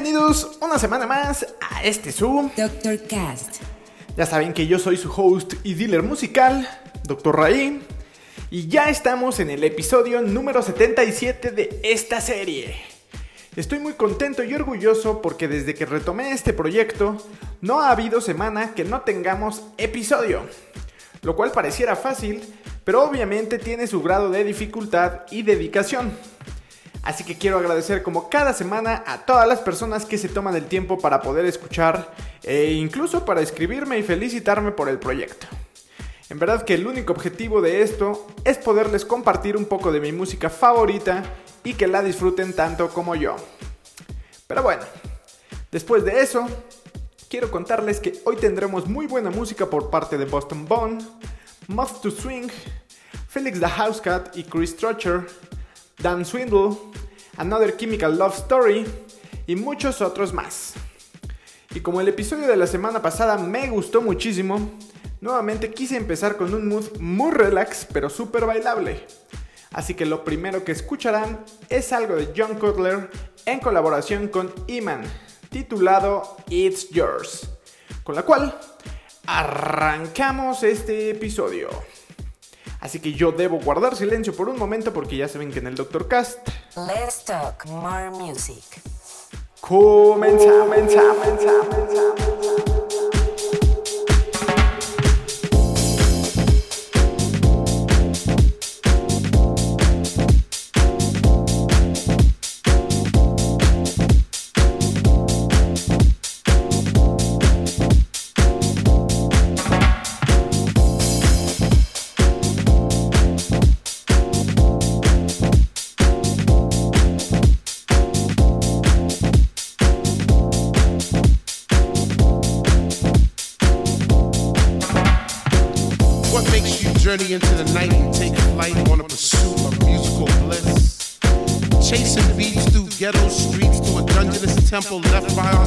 Bienvenidos una semana más a este Zoom. Dr. Cast. Ya saben que yo soy su host y dealer musical, Dr. Raí. Y ya estamos en el episodio número 77 de esta serie. Estoy muy contento y orgulloso porque desde que retomé este proyecto, no ha habido semana que no tengamos episodio. Lo cual pareciera fácil, pero obviamente tiene su grado de dificultad y dedicación. Así que quiero agradecer como cada semana a todas las personas que se toman el tiempo para poder escuchar e incluso para escribirme y felicitarme por el proyecto. En verdad que el único objetivo de esto es poderles compartir un poco de mi música favorita y que la disfruten tanto como yo. Pero bueno, después de eso, quiero contarles que hoy tendremos muy buena música por parte de Boston Bone, Moth to Swing, Felix the Housecat y Chris Trotcher, Dan Swindle, Another Chemical Love Story y muchos otros más. Y como el episodio de la semana pasada me gustó muchísimo, nuevamente quise empezar con un mood muy relax pero súper bailable. Así que lo primero que escucharán es algo de John Cutler en colaboración con Iman, titulado It's Yours, con la cual arrancamos este episodio. Así que yo debo guardar silencio por un momento porque ya saben que en el Doctor Cast Let's talk more music. comenzamos. comenzamos. What temple left by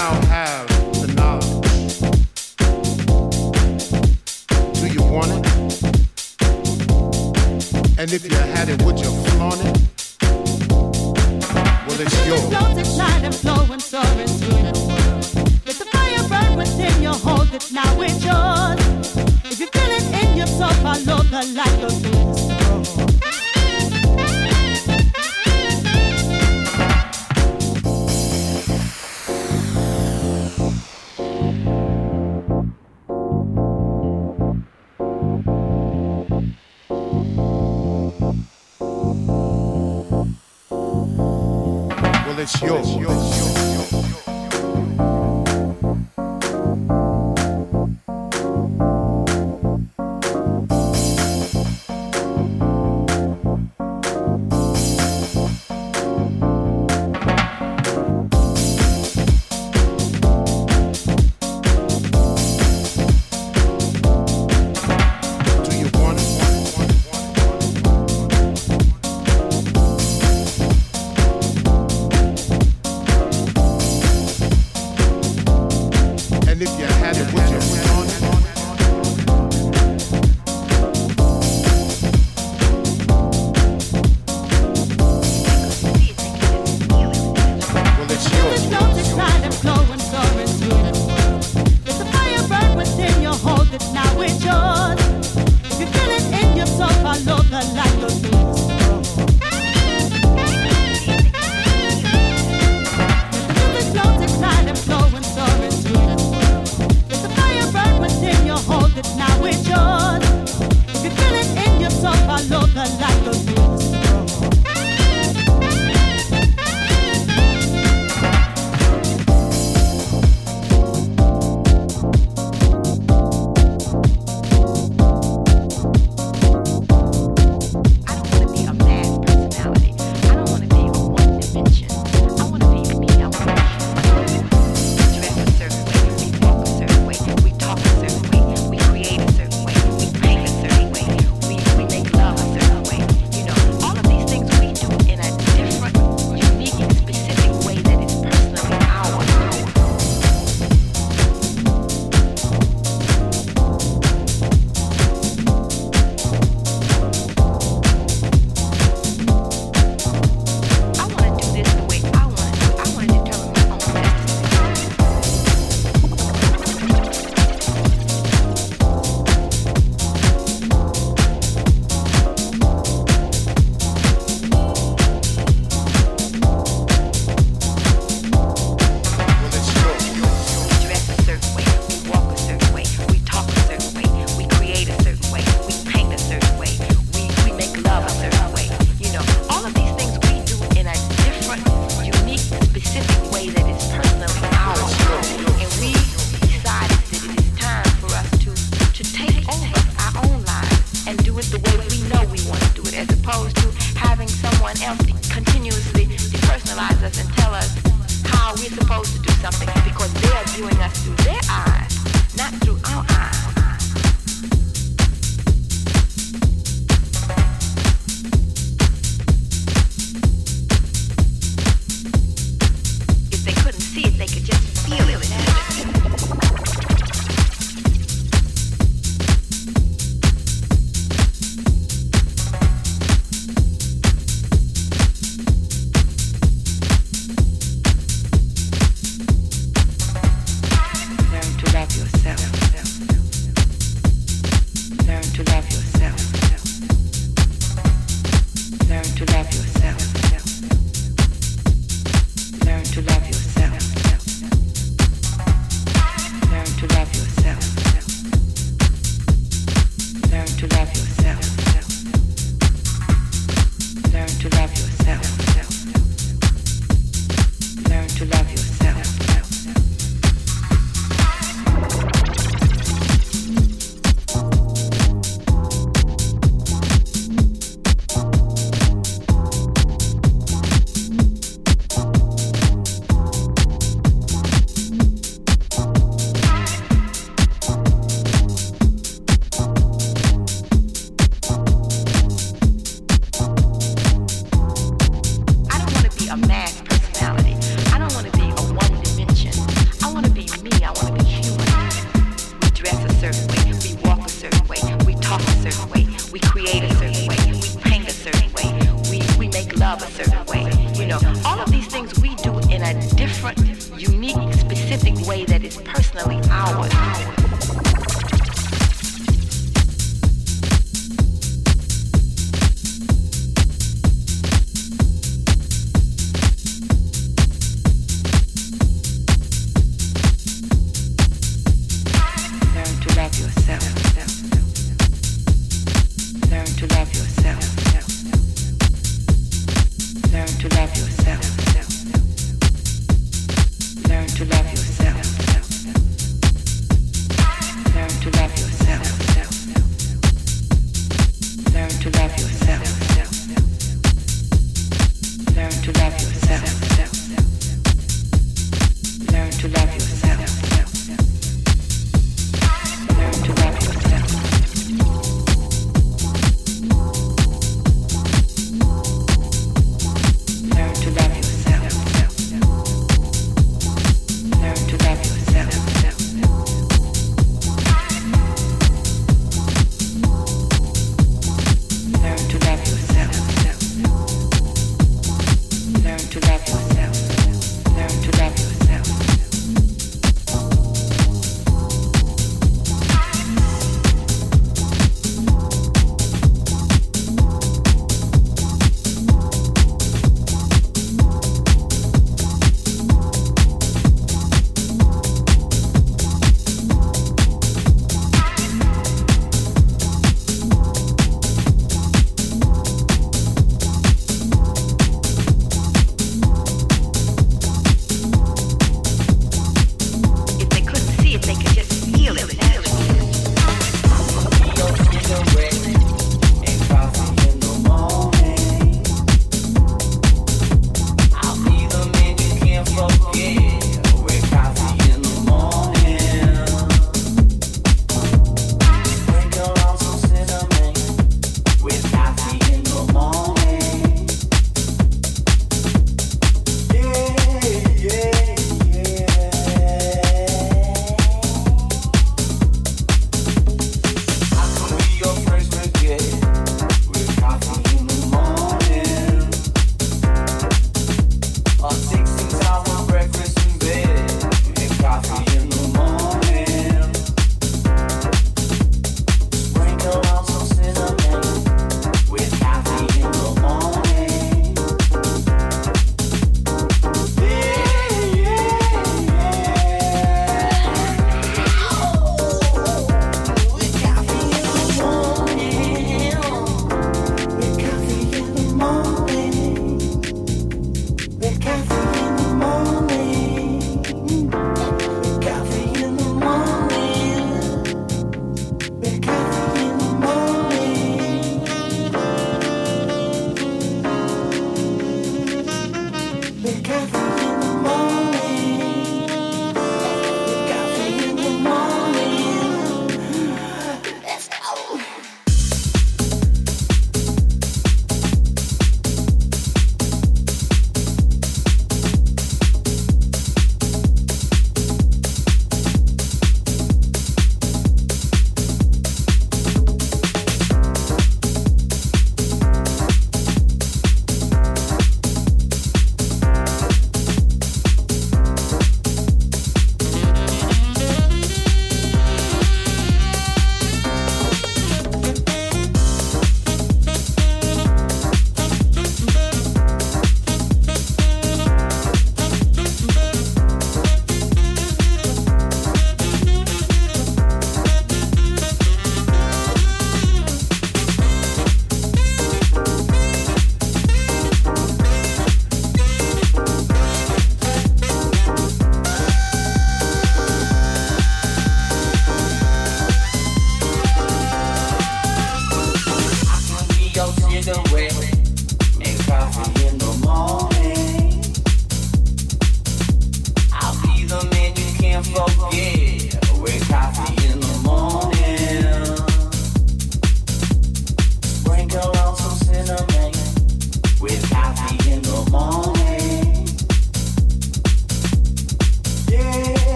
now have the knowledge. Do you want it? And if you had it, would you flaunt it? Well, it's yours. flow this and flow and soar into your world. Let the fire burn within you, hold it now, it's yours. If you feel it in your soul, follow the light, go Well, it's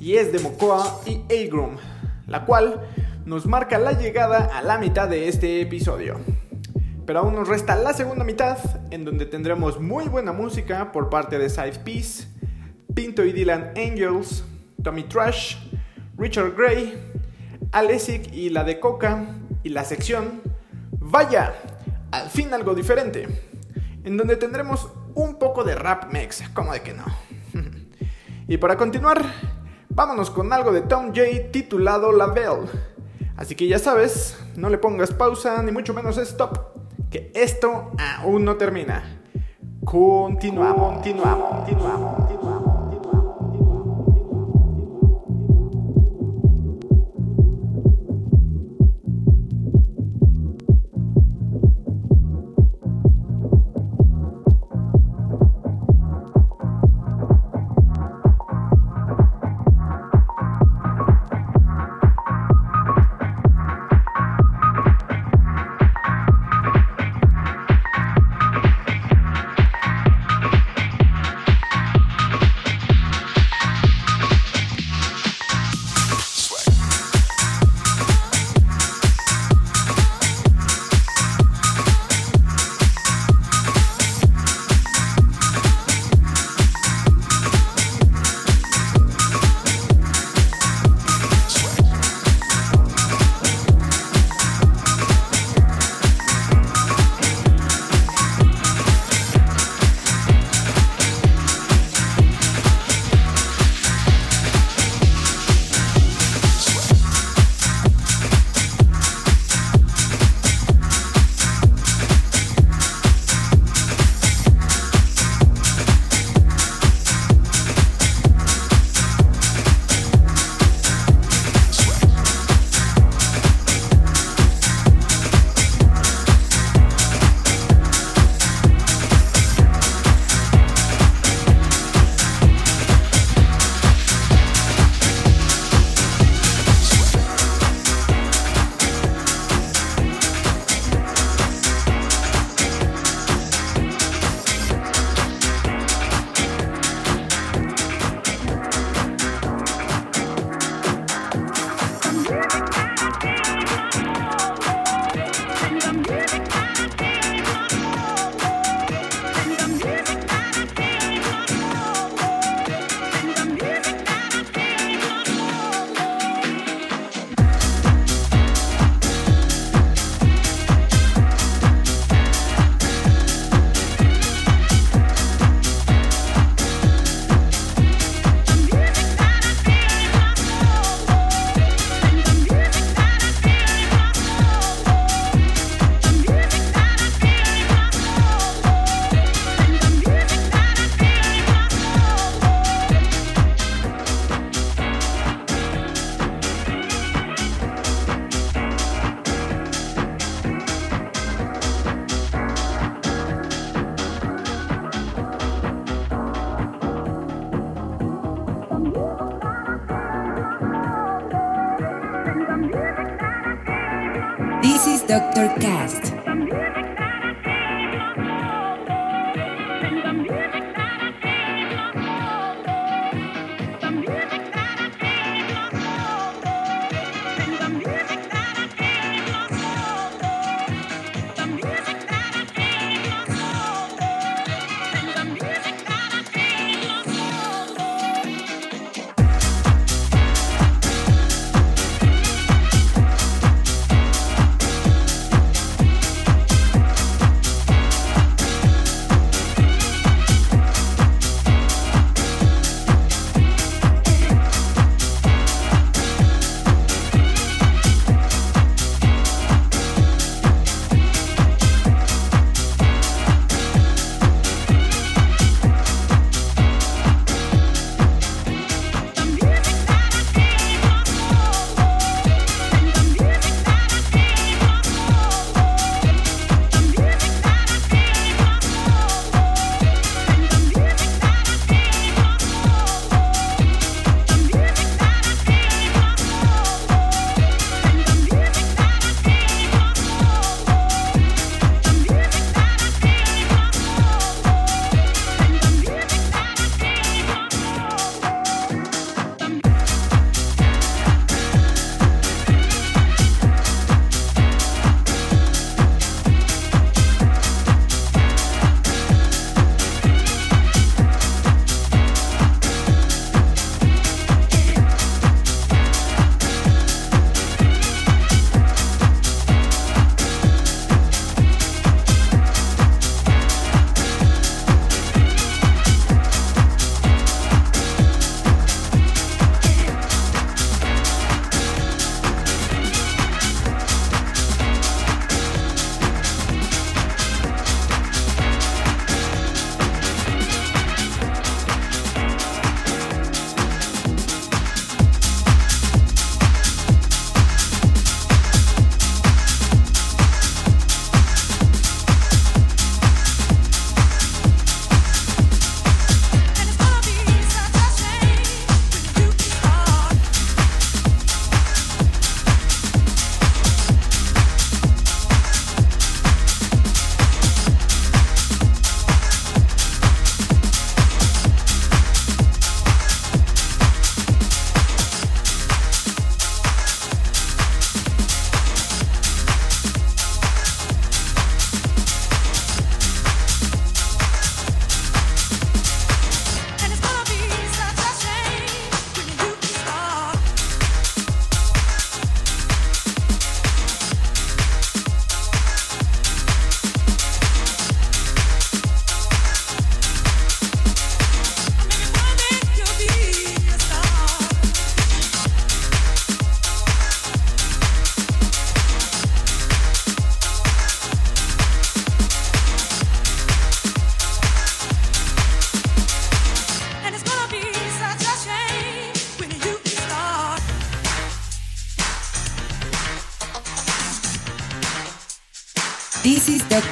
y es de Mokoa y Agrum, la cual nos marca la llegada a la mitad de este episodio. Pero aún nos resta la segunda mitad, en donde tendremos muy buena música por parte de Side Peace, Pinto y Dylan Angels, Tommy Trash, Richard Gray, Alessic y la de Coca, y la sección Vaya, al fin algo diferente, en donde tendremos un poco de rap mex, como de que no. Y para continuar, vámonos con algo de Tom J titulado La Belle. Así que ya sabes, no le pongas pausa ni mucho menos stop que esto aún no termina. Continuamos, continuamos, continuamos, continuamos.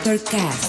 Doctor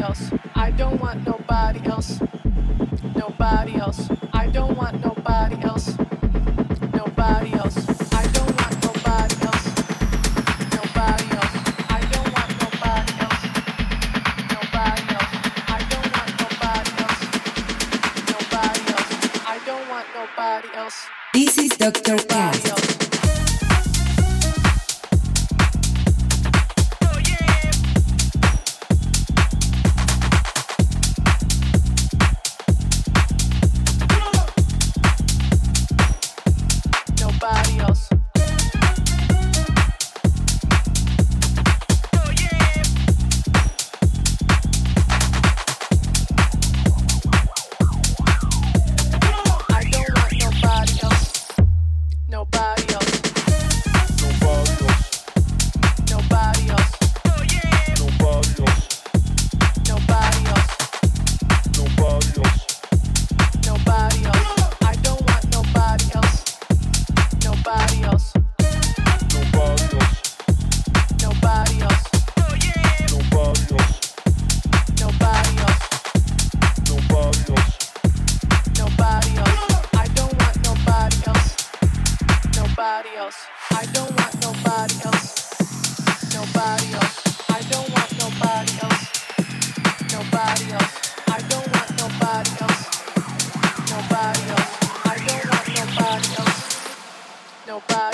else. I don't want nobody else. Nobody else. nobody.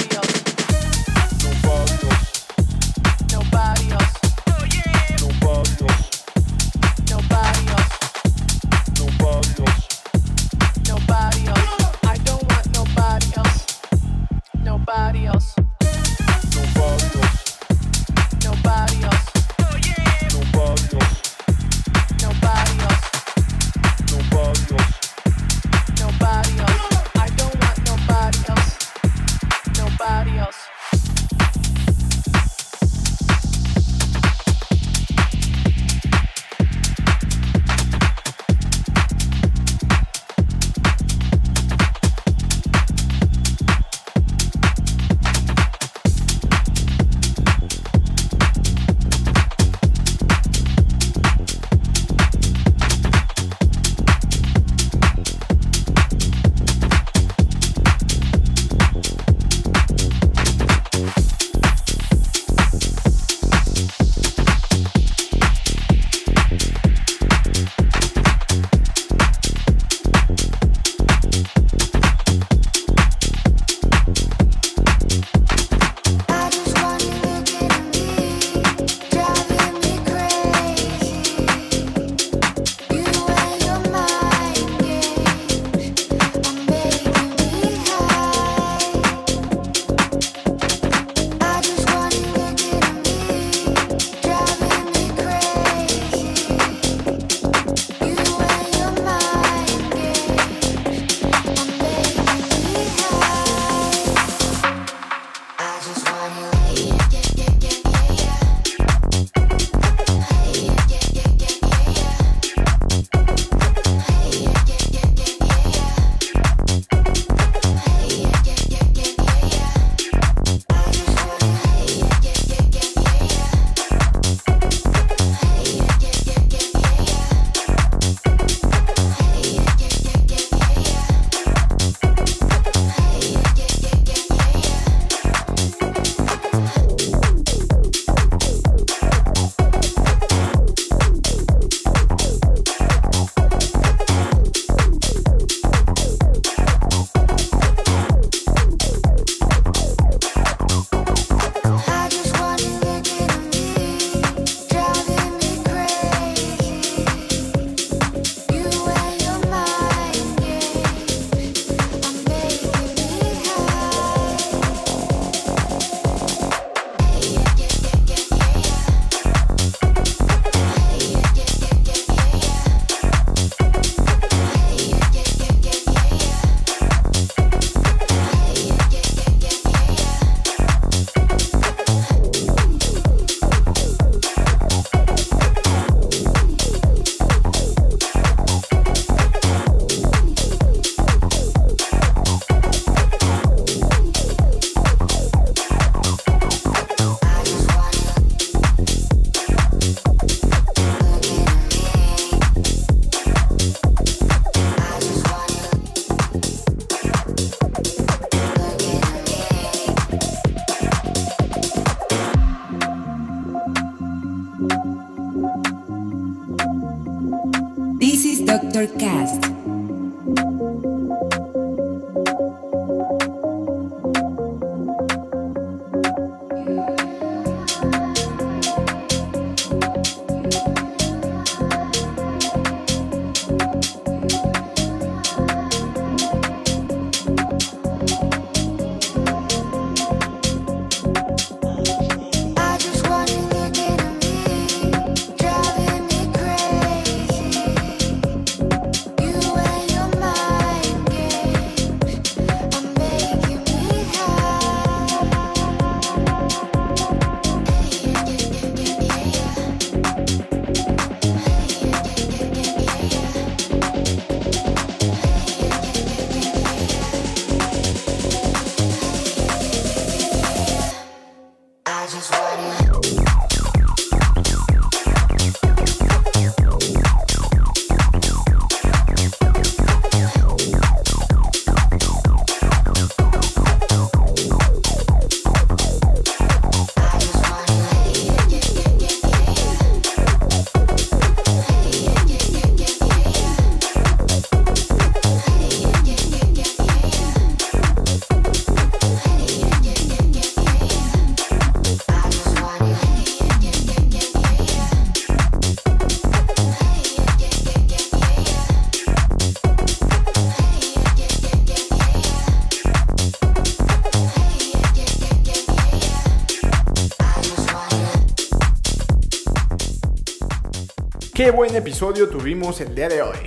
Qué buen episodio tuvimos el día de hoy.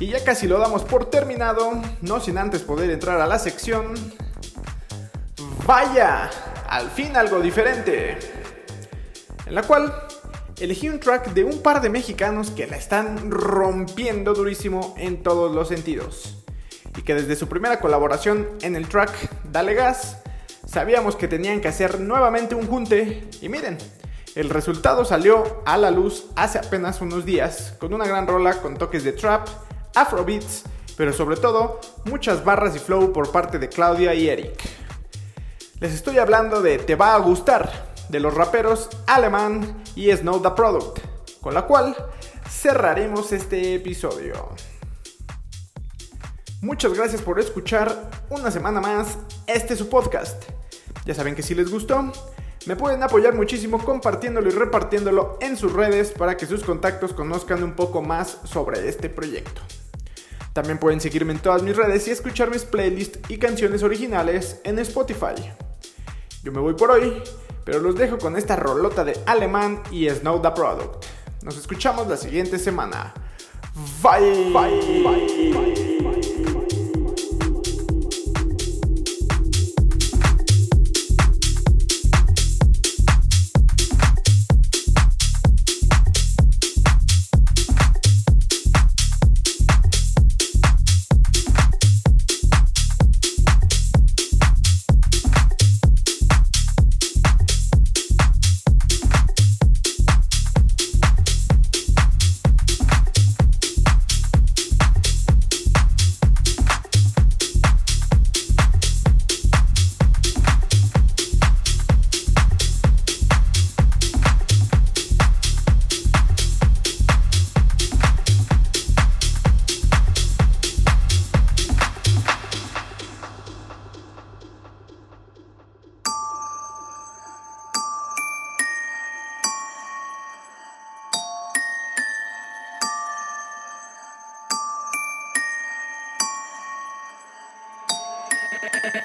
Y ya casi lo damos por terminado, no sin antes poder entrar a la sección... Vaya, al fin algo diferente. En la cual elegí un track de un par de mexicanos que la están rompiendo durísimo en todos los sentidos. Y que desde su primera colaboración en el track Dale Gas, sabíamos que tenían que hacer nuevamente un junte. Y miren, el resultado salió a la luz hace apenas unos días, con una gran rola con toques de trap, afrobeats, pero sobre todo muchas barras y flow por parte de Claudia y Eric. Les estoy hablando de Te va a gustar, de los raperos Alemán y Snow the Product, con la cual cerraremos este episodio. Muchas gracias por escuchar una semana más este su podcast. Ya saben que si les gustó, me pueden apoyar muchísimo compartiéndolo y repartiéndolo en sus redes para que sus contactos conozcan un poco más sobre este proyecto. También pueden seguirme en todas mis redes y escuchar mis playlists y canciones originales en Spotify. Yo me voy por hoy, pero los dejo con esta rolota de Alemán y Snow the Product. Nos escuchamos la siguiente semana. Bye. Bye. Bye. Bye.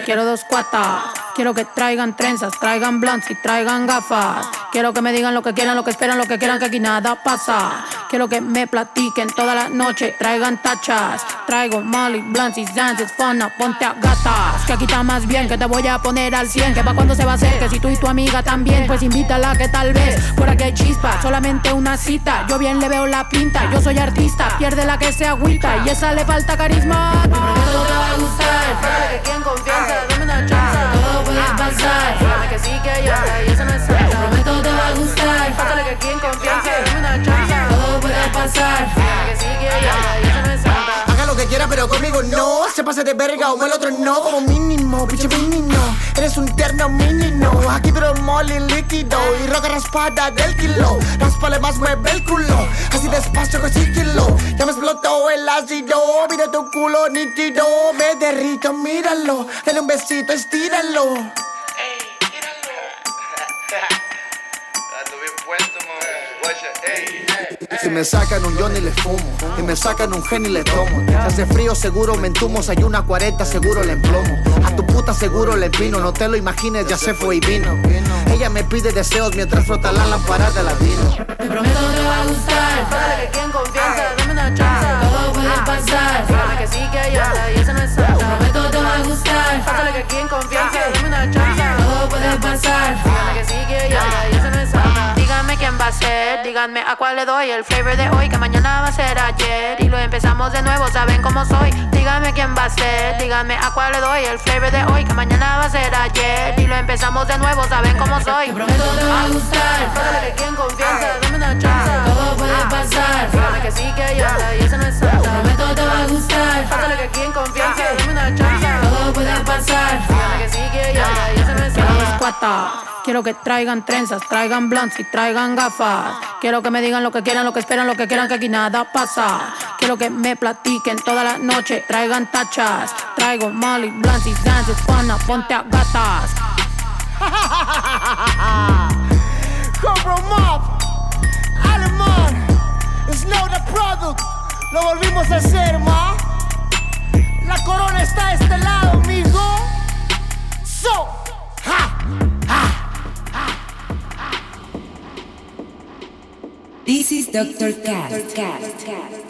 Quiero dos cuatas. Quiero que traigan trenzas, traigan blunts y traigan gafas. Quiero que me digan lo que quieran, lo que esperan, lo que quieran, que aquí nada pasa. Quiero que me platiquen toda la noche, traigan tachas. Traigo Molly, blunts y dances, fona, ponte a gatas. Que aquí está más bien, que te voy a poner al 100. Que pa' cuando se va a hacer, que si tú y tu amiga también, pues invítala que tal vez. Por aquí hay chispa, solamente una cita. Yo bien le veo la pinta, yo soy artista, pierde la que se agüita. Y esa le falta carisma. Te prometo te va a gustar. Que confianza, dame una pasar. Dígame que sí, que yo, y eso no es Te prometo te va a gustar. Pásale que aquí en confianza, dame una chance. Todo puede pasar. Dígame que sí, que yo, y eso no es santa. Haga lo que quiera, pero conmigo no. Se pase de verga o el otro no. Como mínimo, pinche mínimo. Eres un terno mínimo. Aquí pero molly líquido y roca raspada del kilo. Raspale más, mueve el culo. Así despacio con sigilo. Ya me explotó el ácido. Mira tu culo nítido. Me derrito, míralo. Dale un besito, estíralo. Si me sacan un Johnny le fumo Y me sacan un Henny le tomo Si hace frío seguro me entumo Si hay una 40 seguro le emplomo A tu puta seguro le empino No te lo imagines ya se fue y vino Ella me pide deseos mientras frota la lámpara de la vino Te prometo te va a gustar. Pásale que aquí en confianza, dame una chance. Todo puede pasar. Dígame que sí, que otra y eso no es santa. Díganme a ser, díganme a cuál le doy el flavor de hoy, que mañana va a ser ayer. Y lo empezamos de nuevo, saben cómo soy. Díganme quién va a ser, díganme a cuál le doy el flavor de hoy, que mañana va a ser ayer. Y lo empezamos de nuevo, saben cómo soy. Te prometo te va a gustar. Pásale que aquí en confianza, dame una chance. Todo puede pasar. Dígame que sí, que otra y eso no es santa. Te prometo te va a gustar. Pásale que aquí en confianza, dame una chance. Todo puede pasar. Dígame que sí, que otra y eso no es santa. Quiero que traigan trenzas, traigan blunts y traigan gafas. Quiero que me digan lo que quieran, lo que esperan, lo que quieran, que aquí nada pasa. Quiero que me platiquen toda la noche, traigan tachas. Traigo molly, blunts y dances, pana, ponte a gatas. Cobra Mob, Alemán, Snow the Product, lo volvimos a hacer, ma. La corona está a este lado, amigo. So, This is Dr. Cast.